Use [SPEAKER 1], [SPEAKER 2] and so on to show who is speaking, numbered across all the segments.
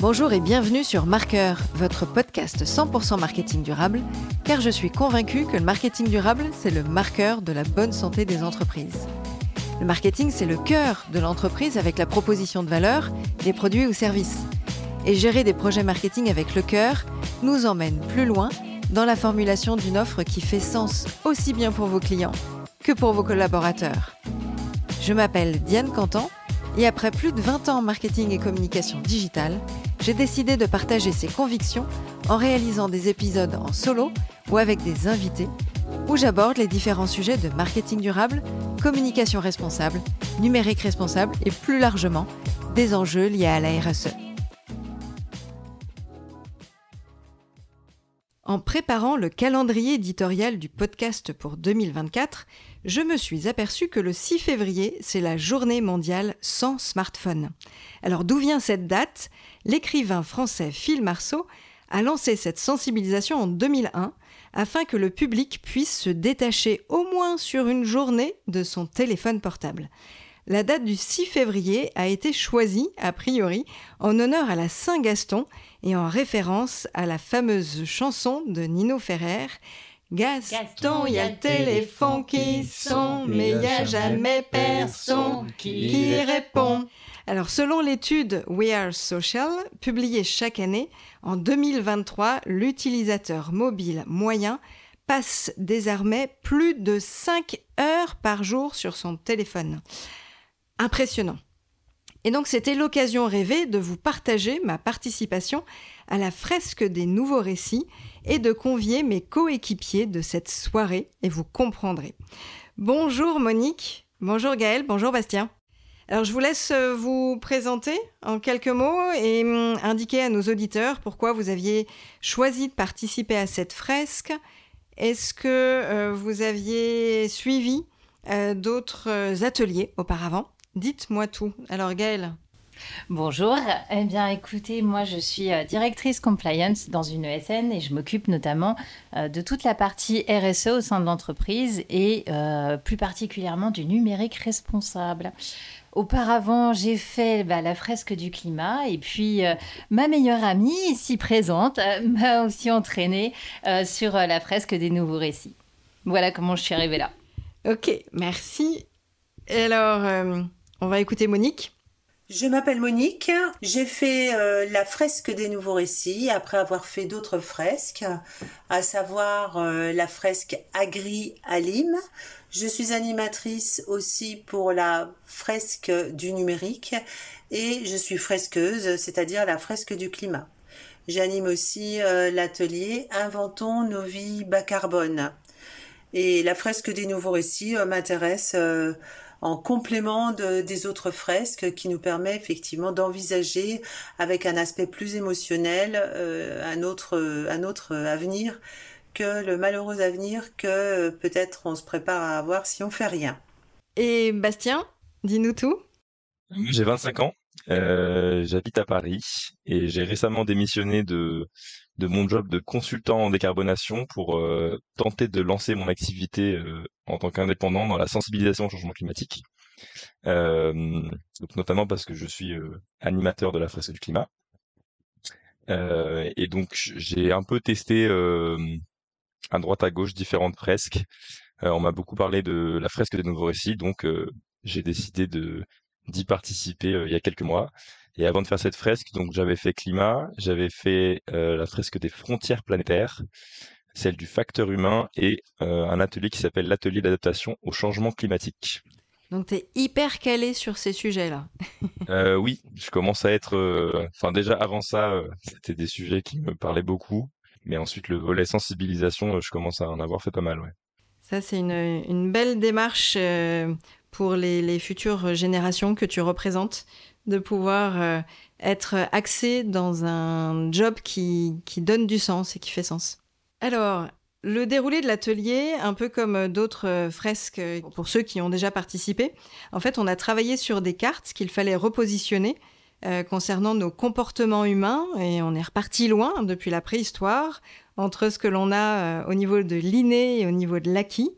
[SPEAKER 1] Bonjour et bienvenue sur Marqueur, votre podcast 100% marketing durable, car je suis convaincue que le marketing durable, c'est le marqueur de la bonne santé des entreprises. Le marketing, c'est le cœur de l'entreprise avec la proposition de valeur, des produits ou services. Et gérer des projets marketing avec le cœur nous emmène plus loin dans la formulation d'une offre qui fait sens aussi bien pour vos clients que pour vos collaborateurs. Je m'appelle Diane Cantan et après plus de 20 ans en marketing et communication digitale, j'ai décidé de partager ces convictions en réalisant des épisodes en solo ou avec des invités où j'aborde les différents sujets de marketing durable, communication responsable, numérique responsable et plus largement des enjeux liés à la RSE. En préparant le calendrier éditorial du podcast pour 2024, je me suis aperçu que le 6 février, c'est la journée mondiale sans smartphone. Alors d'où vient cette date? L'écrivain français Phil Marceau a lancé cette sensibilisation en 2001 afin que le public puisse se détacher au moins sur une journée de son téléphone portable. La date du 6 février a été choisie, a priori, en honneur à la Saint-Gaston et en référence à la fameuse chanson de Nino Ferrer Gaston, il y a le téléphone qui sonne, mais il n'y a jamais personne qui répond. Alors, selon l'étude We Are Social, publiée chaque année, en 2023, l'utilisateur mobile moyen passe désormais plus de 5 heures par jour sur son téléphone. Impressionnant. Et donc c'était l'occasion rêvée de vous partager ma participation à la fresque des nouveaux récits et de convier mes coéquipiers de cette soirée, et vous comprendrez. Bonjour Monique, bonjour Gaël, bonjour Bastien. Alors je vous laisse euh, vous présenter en quelques mots et hum, indiquer à nos auditeurs pourquoi vous aviez choisi de participer à cette fresque. Est-ce que euh, vous aviez suivi euh, d'autres ateliers auparavant? Dites-moi tout. Alors Gaëlle.
[SPEAKER 2] Bonjour. Eh bien, écoutez, moi, je suis euh, directrice compliance dans une ESN et je m'occupe notamment euh, de toute la partie RSE au sein de l'entreprise et euh, plus particulièrement du numérique responsable. Auparavant, j'ai fait bah, la fresque du climat et puis ma meilleure amie ici présente m'a aussi entraînée sur la fresque des nouveaux récits. Voilà comment je suis arrivée là.
[SPEAKER 1] Ok, merci. alors, on va écouter Monique.
[SPEAKER 3] Je m'appelle Monique. J'ai fait euh, la fresque des nouveaux récits après avoir fait d'autres fresques, à savoir euh, la fresque Agri à Je suis animatrice aussi pour la fresque du numérique et je suis fresqueuse, c'est-à-dire la fresque du climat. J'anime aussi euh, l'atelier Inventons nos vies bas carbone. Et la fresque des nouveaux récits m'intéresse en complément des autres fresques qui nous permet effectivement d'envisager avec un aspect plus émotionnel euh, un autre un autre avenir que le malheureux avenir que peut-être on se prépare à avoir si on fait rien.
[SPEAKER 1] Et Bastien, dis-nous tout.
[SPEAKER 4] J'ai 25 ans, euh, j'habite à Paris et j'ai récemment démissionné de de mon job de consultant en décarbonation pour euh, tenter de lancer mon activité euh, en tant qu'indépendant dans la sensibilisation au changement climatique. Euh, notamment parce que je suis animateur de la fresque du climat. et donc j'ai un peu testé à droite à gauche différentes fresques. on m'a beaucoup parlé de la fresque des nouveaux récits, donc j'ai décidé d'y participer il y a quelques mois. Et avant de faire cette fresque, donc j'avais fait climat, j'avais fait euh, la fresque des frontières planétaires, celle du facteur humain et euh, un atelier qui s'appelle l'atelier d'adaptation au changement climatique.
[SPEAKER 1] Donc tu es hyper calé sur ces sujets-là.
[SPEAKER 4] euh, oui, je commence à être... Enfin déjà avant ça, c'était des sujets qui me parlaient beaucoup. Mais ensuite, le volet sensibilisation, je commence à en avoir fait pas mal. Ouais.
[SPEAKER 1] Ça, c'est une, une, belle démarche pour les, les, futures générations que tu représentes de pouvoir euh, être axé dans un job qui, donne du sens et qui fait sens. Alors, le déroulé de l'atelier, un peu comme d'autres euh, fresques pour ceux qui ont déjà participé, en fait, on a travaillé sur des cartes qu'il fallait repositionner euh, concernant nos comportements humains et on est reparti loin depuis la préhistoire entre ce que l'on a au niveau de l'inné et au niveau de l'acquis.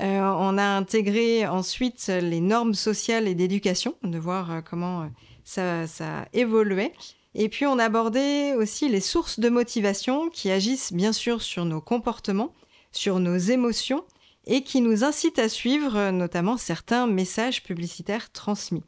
[SPEAKER 1] Euh, on a intégré ensuite les normes sociales et d'éducation, de voir euh, comment euh, ça, ça évoluait. Et puis on abordait aussi les sources de motivation qui agissent bien sûr sur nos comportements, sur nos émotions et qui nous incitent à suivre notamment certains messages publicitaires transmis.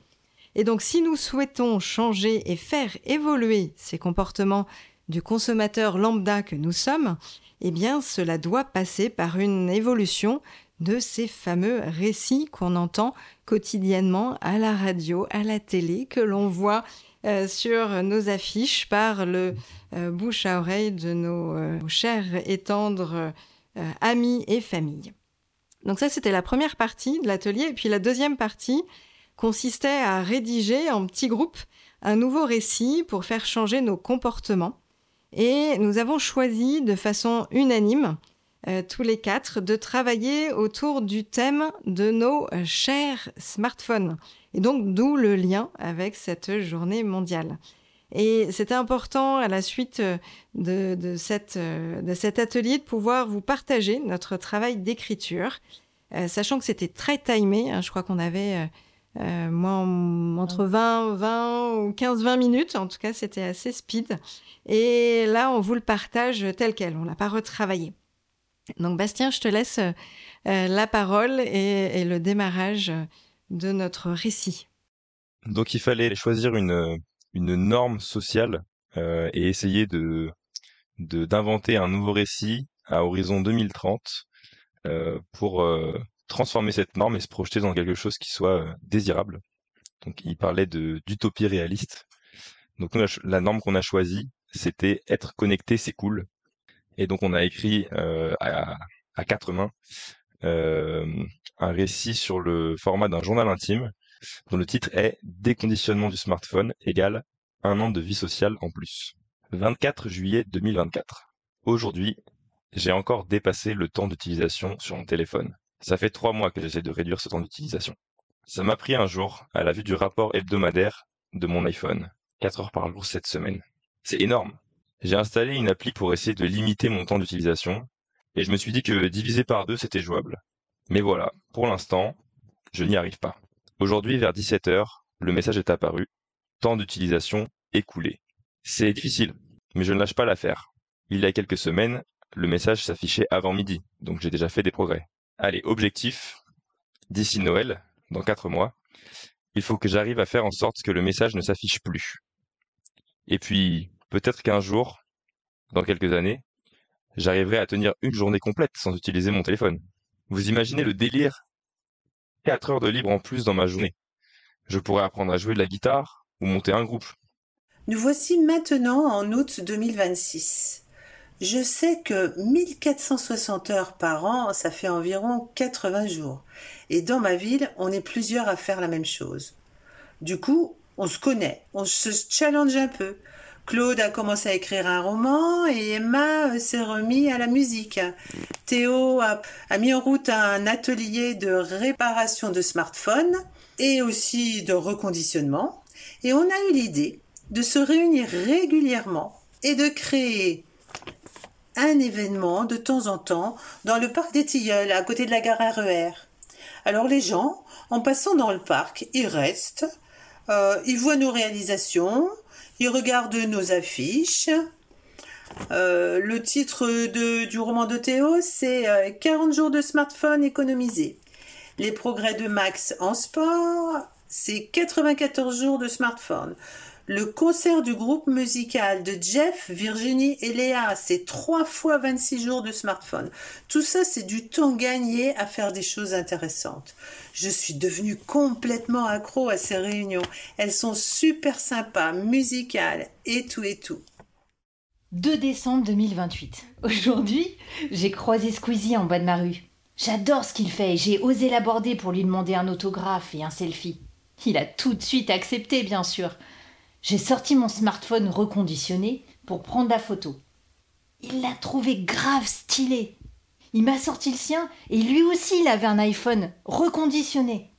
[SPEAKER 1] Et donc si nous souhaitons changer et faire évoluer ces comportements du consommateur lambda que nous sommes, eh bien cela doit passer par une évolution de ces fameux récits qu'on entend quotidiennement à la radio, à la télé, que l'on voit euh, sur nos affiches par le euh, bouche à oreille de nos euh, chers et tendres amis et familles. Donc ça, c'était la première partie de l'atelier. Et puis la deuxième partie consistait à rédiger en petits groupes un nouveau récit pour faire changer nos comportements. Et nous avons choisi de façon unanime euh, tous les quatre, de travailler autour du thème de nos euh, chers smartphones. Et donc, d'où le lien avec cette journée mondiale. Et c'était important à la suite euh, de, cet atelier de pouvoir vous partager notre travail d'écriture, sachant que c'était très timé. Hein. je crois qu'on avait entre 20, 20 ou 15-20 minutes. En tout cas, c'était assez speed. Et là, on vous le partage tel quel. On l'a pas retravaillé. Donc Bastien, je te laisse euh, la parole et, le démarrage de notre récit.
[SPEAKER 4] Donc il fallait choisir une, norme sociale euh, et essayer de d'inventer un nouveau récit à horizon 2030 euh, pour transformer cette norme et se projeter dans quelque chose qui soit désirable. Donc il parlait d'utopie réaliste. Donc la norme qu'on a choisie, c'était être connecté, c'est cool. Et donc on a écrit euh, à, quatre mains euh, un récit sur le format d'un journal intime dont le titre est Déconditionnement du smartphone égale un an de vie sociale en plus. 24 juillet 2024. Aujourd'hui, j'ai encore dépassé le temps d'utilisation sur mon téléphone. Ça fait trois mois que j'essaie de réduire ce temps d'utilisation. Ça m'a pris un jour à la vue du rapport hebdomadaire de mon iPhone. 4 heures par jour cette semaine. C'est énorme. J'ai installé une appli pour essayer de limiter mon temps d'utilisation, et je me suis dit que diviser par deux, c'était jouable. Mais voilà, pour l'instant, je n'y arrive pas. Aujourd'hui, vers 17h, le message est apparu. Temps d'utilisation écoulé. C'est difficile, mais je ne lâche pas l'affaire. Il y a quelques semaines, le message s'affichait avant midi, donc j'ai déjà fait des progrès. Allez, objectif, d'ici Noël, dans 4 mois, il faut que j'arrive à faire en sorte que le message ne s'affiche plus. Et puis, Peut-être qu'un jour, dans quelques années, j'arriverai à tenir une journée complète sans utiliser mon téléphone. Vous imaginez le délire? 4 heures de libre en plus dans ma journée. Je pourrais apprendre à jouer de la guitare ou monter un groupe.
[SPEAKER 3] Nous voici maintenant en août 2026. Je sais que 1460 heures par an, ça fait environ 80 jours. Et dans ma ville, on est plusieurs à faire la même chose. Du coup, on se connaît, on se challenge un peu. Claude a commencé à écrire un roman et Emma euh, s'est remis à la musique. Théo a, mis en route un atelier de réparation de smartphones et aussi de reconditionnement. Et on a eu l'idée de se réunir régulièrement et de créer un événement de temps en temps dans le parc des Tilleuls, à côté de la gare RER. E Alors les gens, en passant dans le parc, ils restent, euh, ils voient nos réalisations, il regarde nos affiches. Euh, le titre du roman de Théo, c'est 40 euh, jours de smartphone économisés. Les progrès de Max en sport, c'est 94 jours de smartphone. Le concert du groupe musical de Jeff, Virginie et Léa, c'est 3 fois 26 jours de smartphone. Tout ça, c'est du temps gagné à faire des choses intéressantes. Je suis devenue complètement accro à ces réunions. Elles sont super sympas, musicales et tout et tout.
[SPEAKER 2] 2 décembre 2028. Aujourd'hui, j'ai croisé Squeezie en bas de ma rue. J'adore ce qu'il fait et j'ai osé l'aborder pour lui demander un autographe et un selfie. Il a tout de suite accepté, bien sûr. J'ai sorti mon smartphone reconditionné pour prendre la photo. Il l'a trouvé grave stylé. Il m'a sorti le sien et lui aussi il avait un iPhone reconditionné.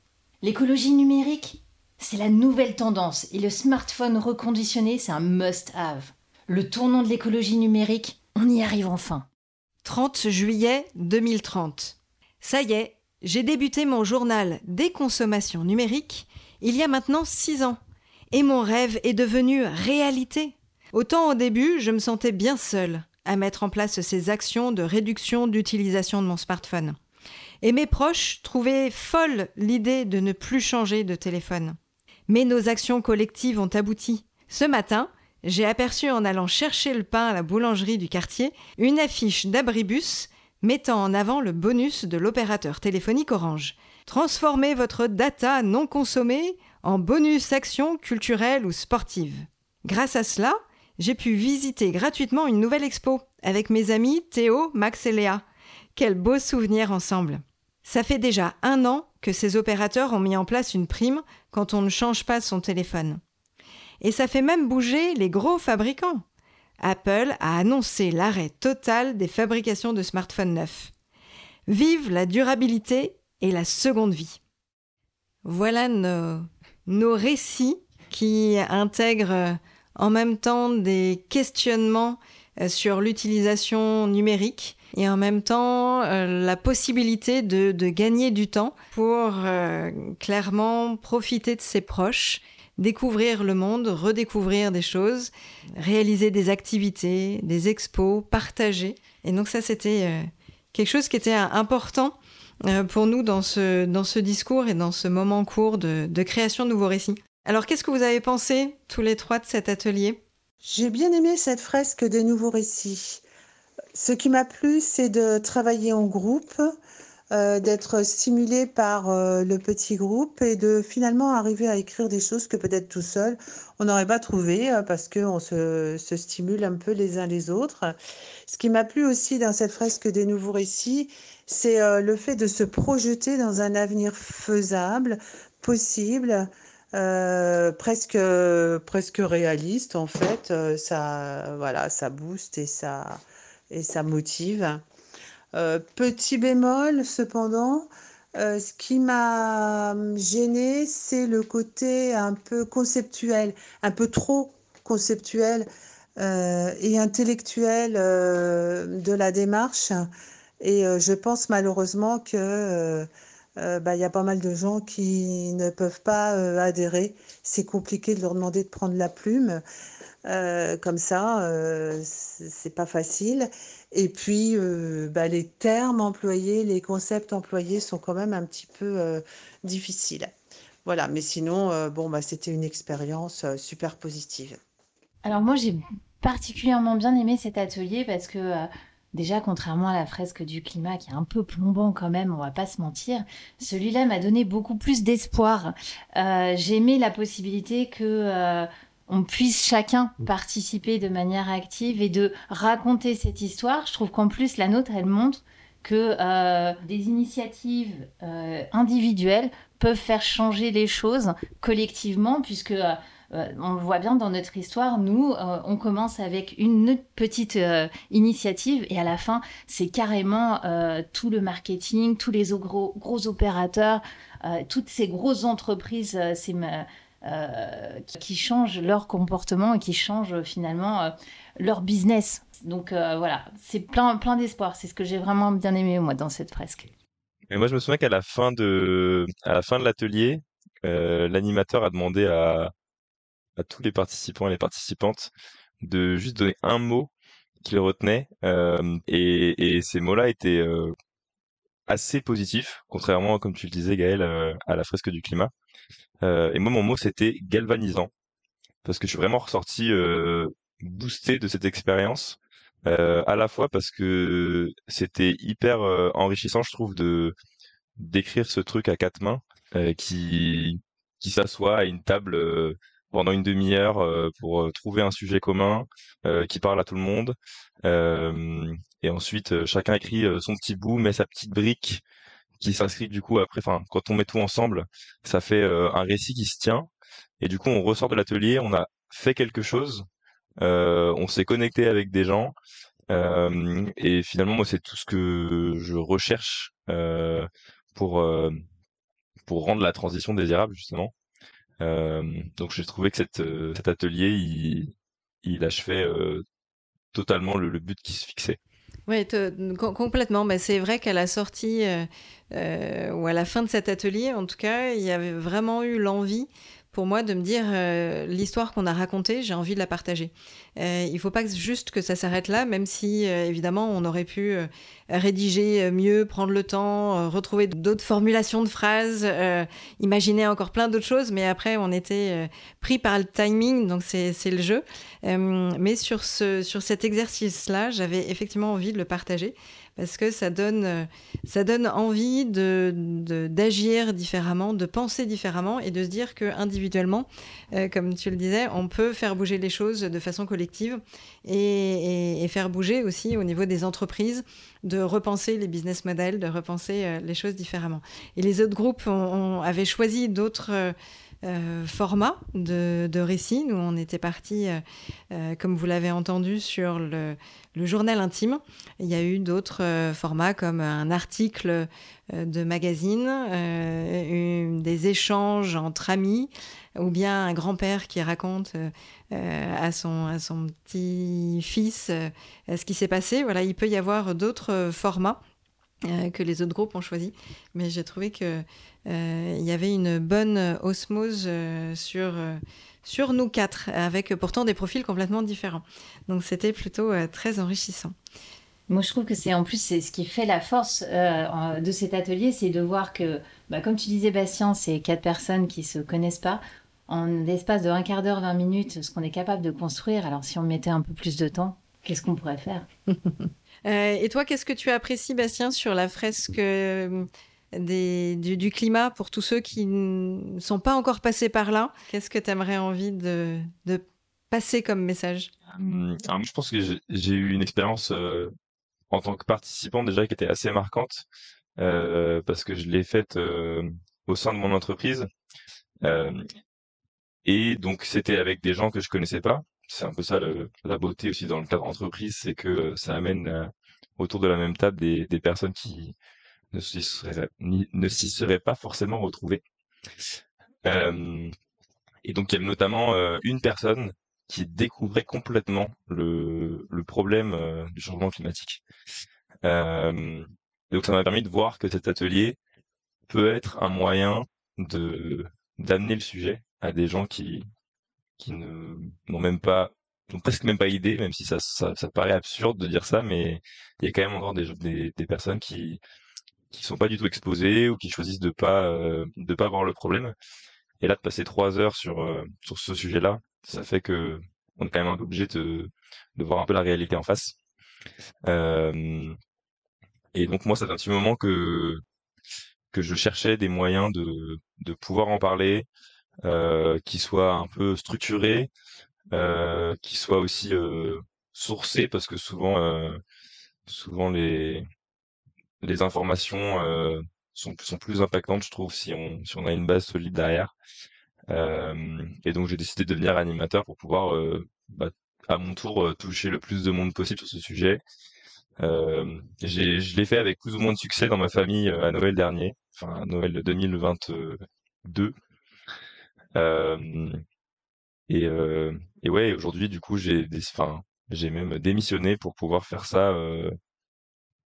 [SPEAKER 2] L'écologie numérique, c'est la nouvelle tendance et le smartphone reconditionné, c'est un must-have. Le tournant de l'écologie numérique, on y arrive enfin.
[SPEAKER 1] 30 juillet 2030. Ça y est, j'ai débuté mon journal des consommations numériques il y a maintenant 6 ans Et mon rêve est devenu réalité. Autant au début, je me sentais bien seule à mettre en place ces actions de réduction d'utilisation de mon smartphone. Et mes proches trouvaient folle l'idée de ne plus changer de téléphone. Mais nos actions collectives ont abouti. Ce matin, j'ai aperçu en allant chercher le pain à la boulangerie du quartier une affiche d'Abribus mettant en avant le bonus de l'opérateur téléphonique Orange. Transformez votre data non consommée en bonus action culturelle ou sportive. Grâce à cela, j'ai pu visiter gratuitement une nouvelle expo avec mes amis Théo, Max et Léa. Quel beau souvenir ensemble. Ça fait déjà un an que ces opérateurs ont mis en place une prime quand on ne change pas son téléphone. Et ça fait même bouger les gros fabricants. Apple a annoncé l'arrêt total des fabrications de smartphones neufs. Vive la durabilité et la seconde vie. Voilà nos, nos récits qui intègrent en même temps des questionnements euh, sur l'utilisation numérique et en même temps euh, la possibilité de, gagner du temps pour euh, clairement profiter de ses proches, découvrir le monde, redécouvrir des choses, réaliser des activités, des expos, partager. Et donc ça, c'était quelque chose qui était important pour nous dans ce, dans ce discours et dans ce moment court de, création de nouveaux récits. Alors, qu'est-ce que vous avez pensé, tous les trois, de cet atelier?
[SPEAKER 3] J'ai bien aimé cette fresque des nouveaux récits. Ce qui m'a plu, c'est de travailler en groupe, euh, d'être stimulé par euh, le petit groupe et de finalement arriver à écrire des choses que peut-être tout seul, on n'aurait pas trouvé euh, parce qu'on se, se, stimule un peu les uns les autres. Ce qui m'a plu aussi dans cette fresque des nouveaux récits, c'est le fait de se projeter dans un avenir faisable, possible, euh, presque presque réaliste en fait. Euh, ça voilà ça booste et ça et ça motive. Euh, petit bémol cependant ce qui m'a gêné c'est le côté un peu conceptuel un peu trop conceptuel et intellectuel de la démarche et je pense malheureusement que euh, bah, il y a pas mal de gens qui ne peuvent pas euh, adhérer. C'est compliqué de leur demander de prendre la plume. Euh, comme ça, c'est pas facile. Et puis, bah, les termes employés, les concepts employés sont quand même un petit peu difficiles. Voilà, mais sinon, bon, bah, c'était une expérience super positive.
[SPEAKER 2] Alors moi, j'ai particulièrement bien aimé cet atelier parce que Déjà, contrairement à la fresque du climat qui est un peu plombant quand même, on va pas se mentir, celui-là m'a donné beaucoup plus d'espoir. Euh, j'ai aimé la possibilité que euh, on puisse chacun participer de manière active et de raconter cette histoire. Je trouve qu'en plus la nôtre, elle montre que euh, des initiatives individuelles peuvent faire changer les choses collectivement, puisque on le voit bien dans notre histoire, nous, euh, on commence avec une petite euh, initiative et à la fin, c'est carrément tout le marketing, tous les gros, gros opérateurs, toutes ces grosses entreprises qui changent leur comportement et qui changent finalement leur business. Donc voilà, c'est plein, plein d'espoir. C'est ce que j'ai vraiment bien aimé, moi, dans cette fresque.
[SPEAKER 4] Et moi, je me souviens qu'à la fin de, à la fin de l'atelier, l'animateur a demandé à, à tous les participants et les participantes de juste donner un mot qu'ils retenaient. Euh, et, ces mots-là étaient euh, assez positifs, contrairement, comme tu le disais, Gaël, euh, à la fresque du climat. et moi, mon mot, c'était galvanisant, parce que je suis vraiment ressorti boosté de cette expérience. à la fois parce que c'était hyper enrichissant, je trouve, de d'écrire ce truc à quatre mains qui qui s'assoit à une table pendant une demi-heure euh, pour euh, trouver un sujet commun euh, qui parle à tout le monde. et ensuite, chacun écrit son petit bout, met sa petite brique qui s'inscrit du coup après. Enfin, quand on met tout ensemble, ça fait un récit qui se tient. Et du coup, on ressort de l'atelier, on a fait quelque chose, on s'est connecté avec des gens. et finalement, moi, c'est tout ce que je recherche pour pour rendre la transition désirable justement. Euh, donc j'ai trouvé que euh, cet atelier, il, il achevait euh, totalement le, but qui se fixait.
[SPEAKER 1] Oui, complètement. Mais c'est vrai qu'à la sortie ou à la fin de cet atelier, en tout cas, il y avait vraiment eu l'envie pour moi de me dire euh, l'histoire qu'on a racontée, j'ai envie de la partager. Euh, il ne faut pas juste que ça s'arrête là, même si évidemment on aurait pu rédiger mieux, prendre le temps, retrouver d'autres formulations de phrases, imaginer encore plein d'autres choses, mais après on était pris par le timing, donc c'est le jeu. mais sur, ce, sur cet exercice-là, j'avais effectivement envie de le partager parce que ça donne, euh, ça donne envie de, d'agir différemment, de penser différemment et de se dire que individuellement, euh, comme tu le disais, on peut faire bouger les choses de façon collective et, faire bouger aussi au niveau des entreprises, de repenser les business models, de repenser euh, les choses différemment. Et les autres groupes ont, avaient choisi d'autres euh, format de, de, récit. Nous, on était parti, euh, euh, comme vous l'avez entendu, sur le, journal intime. Il y a eu d'autres formats comme un article de magazine, des échanges entre amis, ou bien un grand-père qui raconte à, son, à son petit-fils ce qui s'est passé. Voilà, il peut y avoir d'autres formats. Que les autres groupes ont choisi. Mais j'ai trouvé que euh, il y avait une bonne osmose euh, sur, euh, sur nous quatre, avec pourtant des profils complètement différents. Donc c'était plutôt très enrichissant.
[SPEAKER 2] Moi, je trouve que c'est en plus c'est ce qui fait la force de cet atelier, c'est de voir que, bah, comme tu disais, Bastien, c'est quatre personnes qui se connaissent pas. En l'espace de un quart d'heure, 20 minutes, ce qu'on est capable de construire. Alors, si on mettait un peu plus de temps, qu'est-ce qu'on pourrait faire?
[SPEAKER 1] Et toi, qu'est-ce que tu apprécies, Bastien, sur la fresque du, climat pour tous ceux qui ne sont pas encore passés par là? Qu'est-ce que tu aimerais envie de, passer comme message?
[SPEAKER 4] Hum, Je pense que j'ai eu une expérience euh, en tant que participant déjà qui était assez marquante euh, parce que je l'ai faite euh, au sein de mon entreprise. et donc c'était avec des gens que je connaissais pas. C'est un peu ça la beauté aussi dans le cadre d'entreprise, c'est que ça amène autour de la même table des personnes qui, ne s'y serait pas forcément retrouvé. Euh, et donc il y avait notamment euh, une personne qui découvrait complètement le, le problème euh, du changement climatique. donc ça m'a permis de voir que cet atelier peut être un moyen de d'amener le sujet à des gens qui qui ne n'ont même pas n'ont presque même pas idée, même si ça, ça, ça paraît absurde de dire ça, mais il y a quand même encore des, des, des personnes qui qui sont pas du tout exposés ou qui choisissent de pas euh, de pas voir le problème. Et là, de passer trois heures sur euh, sur ce sujet-là, ça fait que on est quand même un peu obligé de de voir un peu la réalité en face. Euh, et donc moi, ça fait un petit moment que que je cherchais des moyens de de pouvoir en parler, qui soient un peu structurés, euh, qui soient aussi euh, sourcés, parce que souvent souvent les les informations euh, sont, sont plus impactantes, je trouve, si on, si on a une base solide derrière. Euh, et donc j'ai décidé de devenir animateur pour pouvoir euh, bah, à mon tour toucher le plus de monde possible sur ce sujet. Euh, je l'ai fait avec plus ou moins de succès dans ma famille à Noël dernier, enfin à Noël 2022. Et, et ouais, aujourd'hui du coup j'ai, j'ai même démissionné pour pouvoir faire ça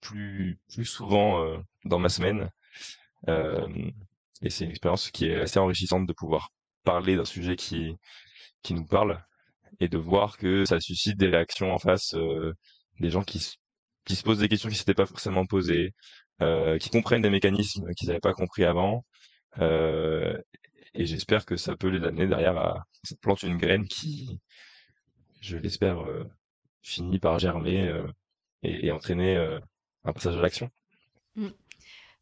[SPEAKER 4] plus plus souvent dans ma semaine. Et c'est une expérience qui est assez enrichissante de pouvoir parler d'un sujet qui qui nous parle et de voir que ça suscite des réactions en face, euh, des gens qui qui se posent des questions qui s'étaient pas forcément posées, euh, qui comprennent des mécanismes qu'ils n'avaient pas compris avant. Euh, et j'espère que ça peut les amener derrière à ça plante une graine qui, je l'espère, euh, finit par germer et, et, entraîner un passage à l'action. Mm.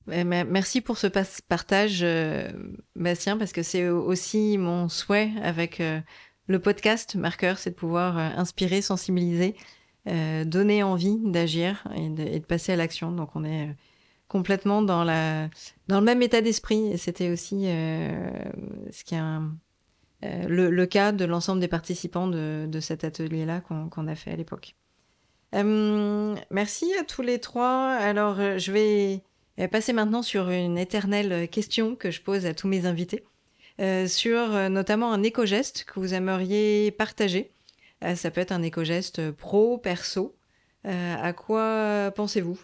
[SPEAKER 1] Merci pour ce partage, euh, Bastien, parce que c'est aussi mon souhait avec euh, le podcast Marqueur, c'est de pouvoir euh, inspirer, sensibiliser, donner envie d'agir et, de, passer à l'action. Donc on est complètement dans, la, dans le même état d'esprit c'était aussi qui est le, cas de l'ensemble des participants de, cet atelier-là qu'on a fait à l'époque. Euh, merci à tous les trois. Alors, euh, je vais euh, passer maintenant sur une éternelle question que je pose à tous mes invités, sur notamment un éco-geste que vous aimeriez partager. ça peut être un éco-geste pro, perso. à quoi pensez-vous?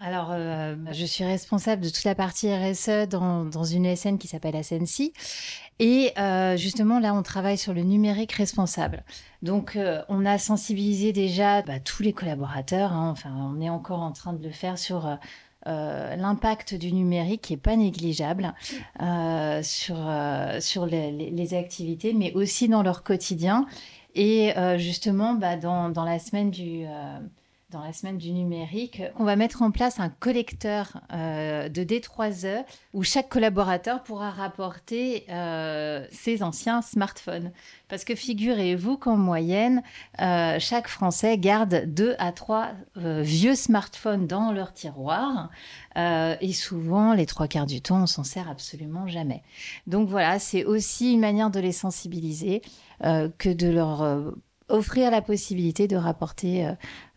[SPEAKER 2] Alors, euh, je suis responsable de toute la partie RSE dans, dans une ESN qui s'appelle Ascensi. Et euh, justement, là, on travaille sur le numérique responsable. Donc, euh, on a sensibilisé déjà bah, tous les collaborateurs. Hein. enfin, on est encore en train de le faire sur l'impact du numérique qui est pas négligeable sur, sur les, les, activités, mais aussi dans leur quotidien. Et justement, bah, dans, dans, la semaine du dans la semaine du numérique, on va mettre en place un collecteur euh, de D3E où chaque collaborateur pourra rapporter euh, ses anciens smartphones. Parce que figurez-vous qu'en moyenne, euh, chaque Français garde deux à trois vieux smartphones dans leur tiroir. et souvent, les trois quarts du temps, on s'en sert absolument jamais. Donc voilà, c'est aussi une manière de les sensibiliser que de leur offrir la possibilité de rapporter euh,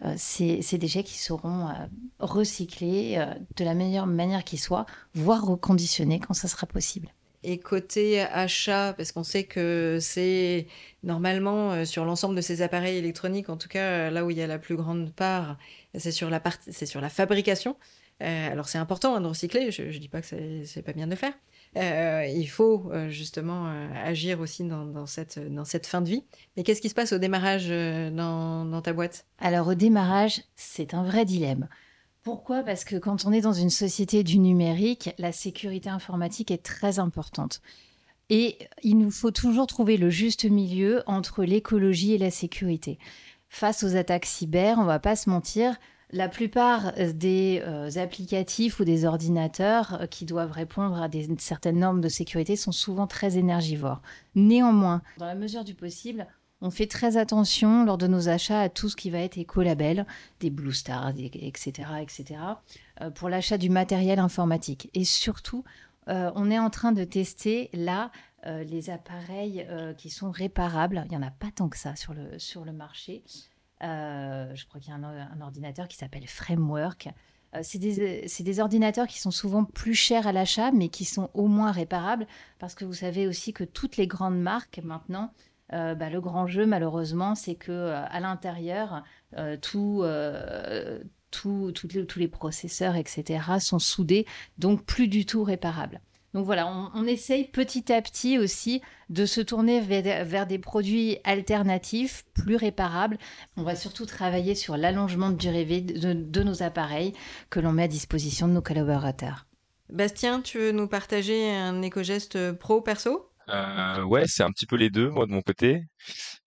[SPEAKER 2] euh, ces, déchets qui seront euh, recyclés de la meilleure manière qui soit, voire reconditionnés quand ça sera possible.
[SPEAKER 1] Et côté achat, parce qu'on sait que c'est normalement sur l'ensemble de ces appareils électroniques, en tout cas là où il y a la plus grande part, c'est sur la fabrication. alors c'est important hein, de recycler, je ne dis pas que c'est pas bien de faire, euh, il faut euh, justement euh, agir aussi dans, cette, fin de vie. Mais qu'est-ce qui se passe au démarrage dans, ta boîte?
[SPEAKER 2] Alors au démarrage, c'est un vrai dilemme. Pourquoi? Parce que quand on est dans une société du numérique, la sécurité informatique est très importante. Et il nous faut toujours trouver le juste milieu entre l'écologie et la sécurité. Face aux attaques cyber, on va pas se mentir, la plupart euh, des euh, applicatifs ou des ordinateurs euh, qui doivent répondre à certaines normes de sécurité sont souvent très énergivores. Néanmoins, dans la mesure du possible, on fait très attention lors de nos achats à tout ce qui va être écolabel, des Blue Stars, etc., etc., pour l'achat du matériel informatique. Et surtout, on est en train de tester là les appareils qui sont réparables. Il n'y en a pas tant que ça sur le, sur le marché. Euh, je crois qu'il y a un, ordinateur qui s'appelle Framework. Euh, c'est des, ordinateurs qui sont souvent plus chers à l'achat, mais qui sont au moins réparables, parce que vous savez aussi que toutes les grandes marques maintenant, euh, bah, le grand jeu malheureusement, c'est que à l'intérieur, tout, tous les processeurs, etc., sont soudés, donc plus du tout réparables. Donc voilà, on, essaye petit à petit aussi de se tourner vers, des produits alternatifs, plus réparables. On va surtout travailler sur l'allongement de durée de, de nos appareils que l'on met à disposition de nos collaborateurs.
[SPEAKER 1] Bastien, tu veux nous partager un éco-geste pro-perso
[SPEAKER 4] euh, ouais, c'est un petit peu les deux, moi de mon côté,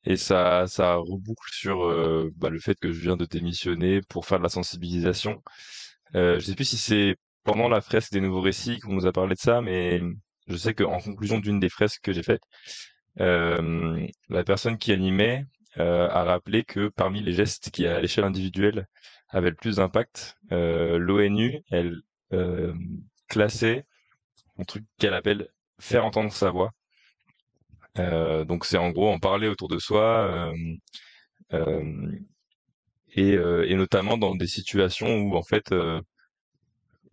[SPEAKER 4] et ça, ça reboucle sur euh, bah, le fait que je viens de démissionner pour faire de la sensibilisation. Euh, je sais plus si c'est pendant la fresque des nouveaux récits qu'on nous a parlé de ça, mais je sais qu'en conclusion d'une des fresques que j'ai faites, euh, la personne qui animait euh, a rappelé que parmi les gestes qui, à l'échelle individuelle, avaient le plus d'impact, euh, l'ONU, elle euh, classait un truc qu'elle appelle faire entendre sa voix. Euh, donc c'est en gros en parler autour de soi et, et, notamment dans des situations où en fait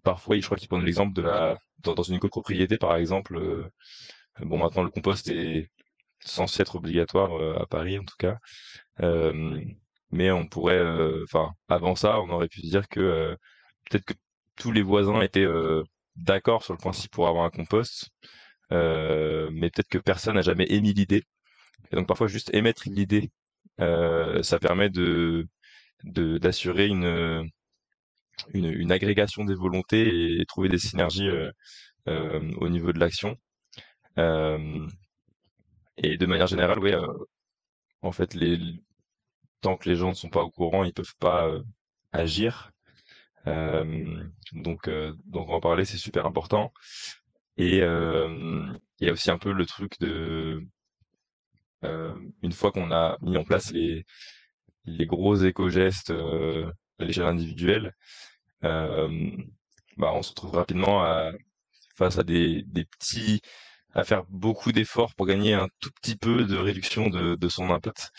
[SPEAKER 4] parfois, je crois qu'ils prennent l'exemple de la dans, une copropriété, par exemple. Euh, bon, maintenant le compost est censé être obligatoire euh, à Paris, en tout cas. Euh, mais on pourrait, enfin, avant ça, on aurait pu dire que peut-être que tous les voisins étaient d'accord sur le principe pour avoir un compost, mais peut-être que personne n'a jamais émis l'idée. Et donc parfois juste émettre l'idée, ça permet de d'assurer une une, agrégation des volontés et, trouver des synergies euh, euh, au niveau de l'action. Euh, et de manière générale, oui, en fait, les, tant que les gens ne sont pas au courant, ils peuvent pas agir. donc, donc en parler, c'est super important. Et il y a aussi un peu le truc de une fois qu'on a mis en place les les gros éco-gestes à l'échelle individuelle, euh, bah, on se retrouve rapidement à, face à des, des petits, à faire beaucoup d'efforts pour gagner un tout petit peu de réduction de, de son impact.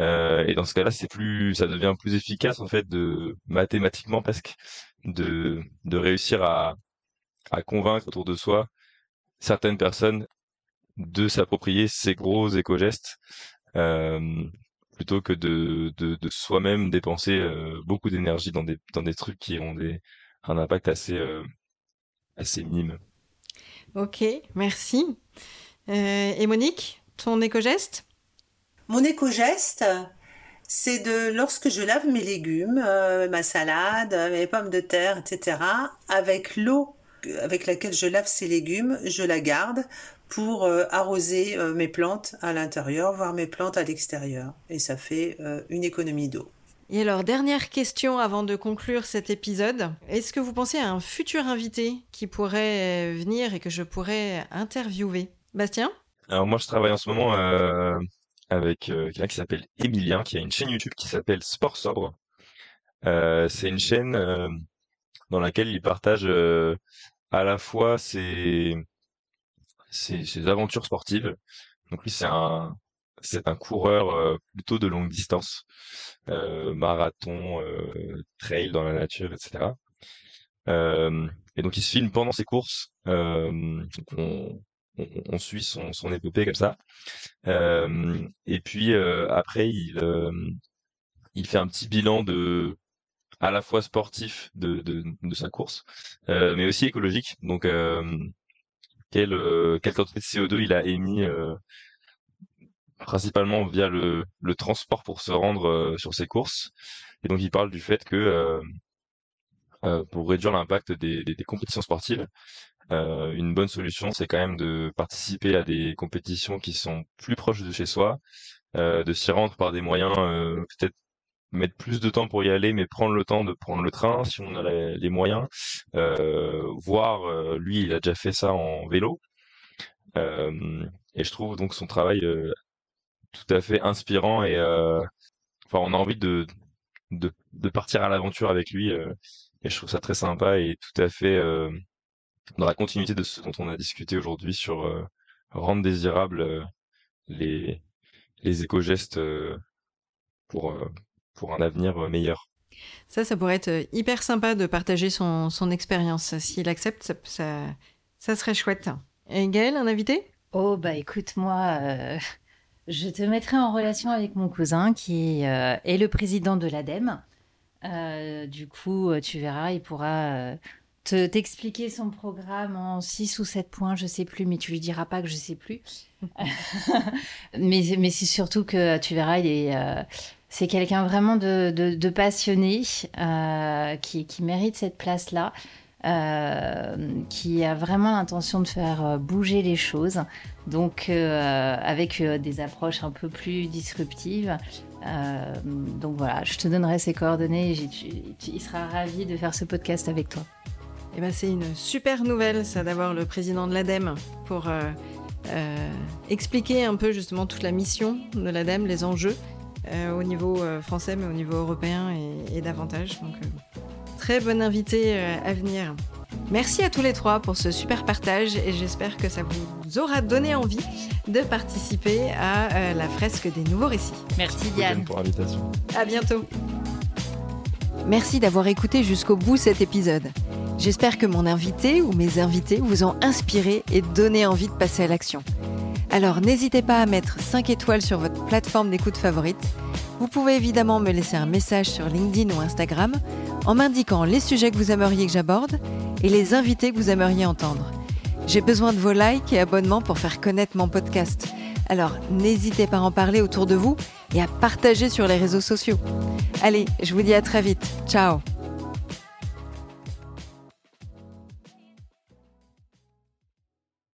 [SPEAKER 4] Euh, et dans ce cas-là, c'est plus, ça devient plus efficace en fait de mathématiquement presque de de réussir à à convaincre autour de soi certaines personnes de s'approprier ces gros éco-gestes euh, plutôt que de, de, de soi-même dépenser euh, beaucoup d'énergie dans des, dans des trucs qui ont des, un impact assez, assez minime.
[SPEAKER 1] Ok, merci. et Monique, ton éco-geste?
[SPEAKER 3] Mon éco-geste, c'est de lorsque je lave mes légumes, ma salade, mes pommes de terre, etc., avec l'eau avec laquelle je lave ces légumes, je la garde pour euh, arroser euh, mes plantes à l'intérieur, voire mes plantes à l'extérieur. Et ça fait euh, une économie d'eau.
[SPEAKER 1] Et alors, dernière question avant de conclure cet épisode. Est-ce que vous pensez à un futur invité qui pourrait venir et que je pourrais interviewer? Bastien?
[SPEAKER 4] Alors moi, je travaille en ce moment avec quelqu'un qui s'appelle Emilien, qui a une chaîne YouTube qui s'appelle Sport Sobre. c'est une chaîne dans laquelle il partage à la fois ses, ses, aventures sportives. Donc lui, c'est un, c'est un coureur euh, plutôt de longue distance, euh, marathon, euh, trail dans la nature, etc. et donc il se filme pendant ses courses. on, on, suit son, son épopée comme ça. et puis après, il, il fait un petit bilan de à la fois sportif de, de, de sa course, euh, mais aussi écologique. Donc, euh, quelle, euh, quelle quantité de CO2 il a émis euh, principalement via le, le, transport pour se rendre euh, sur ses courses. Et donc, il parle du fait que pour réduire l'impact des, des, des, compétitions sportives, une bonne solution, c'est quand même de participer à des compétitions qui sont plus proches de chez soi, de s'y rendre par des moyens peut-être mettre plus de temps pour y aller, mais prendre le temps de prendre le train si on a les, moyens. Euh, voir, euh, lui, il a déjà fait ça en vélo. Euh, et je trouve donc son travail euh, tout à fait inspirant et euh, enfin on a envie de de, de partir à l'aventure avec lui et je trouve ça très sympa et tout à fait dans la continuité de ce dont on a discuté aujourd'hui sur rendre désirables les les éco-gestes pour pour un avenir euh, meilleur.
[SPEAKER 1] Ça, ça pourrait être euh, hyper sympa de partager son, son expérience. S'il accepte, ça, ça, ça, serait chouette. Et Gaël, un invité?
[SPEAKER 2] Oh, bah écoute, moi, euh, je te mettrai en relation avec mon cousin qui est le président de l'ADEME. du coup, tu verras, il pourra t'expliquer son programme en 6 ou 7 points, je sais plus, mais tu lui diras pas que je sais plus. mais mais c'est surtout que tu verras, il est, c'est quelqu'un vraiment de, passionné euh, qui, mérite cette place-là, euh, qui a vraiment l'intention de faire euh, bouger les choses, donc avec des approches un peu plus disruptives. donc voilà, je te donnerai ses coordonnées et il sera ravi de faire ce podcast avec toi.
[SPEAKER 1] Eh ben, c'est une super nouvelle, ça, d'avoir le président de l'ADEME pour expliquer un peu justement toute la mission de l'ADEME, les enjeux au niveau euh, français, mais au niveau européen et, davantage. Donc, euh, très bon invité à venir. Merci à tous les trois pour ce super partage et j'espère que ça vous aura donné envie de participer à la fresque des nouveaux récits.
[SPEAKER 2] Merci Diane
[SPEAKER 4] pour l'invitation.
[SPEAKER 1] À bientôt. Merci d'avoir écouté jusqu'au bout cet épisode. J'espère que mon invité ou mes invités vous ont inspiré et donné envie de passer à l'action. Alors n'hésitez pas à mettre 5 étoiles sur votre plateforme d'écoute favorite. Vous pouvez évidemment me laisser un message sur LinkedIn ou Instagram en m'indiquant les sujets que vous aimeriez que j'aborde et les invités que vous aimeriez entendre. J'ai besoin de vos likes et abonnements pour faire connaître mon podcast. Alors n'hésitez pas à en parler autour de vous et à partager sur les réseaux sociaux. Allez, je vous dis à très vite. Ciao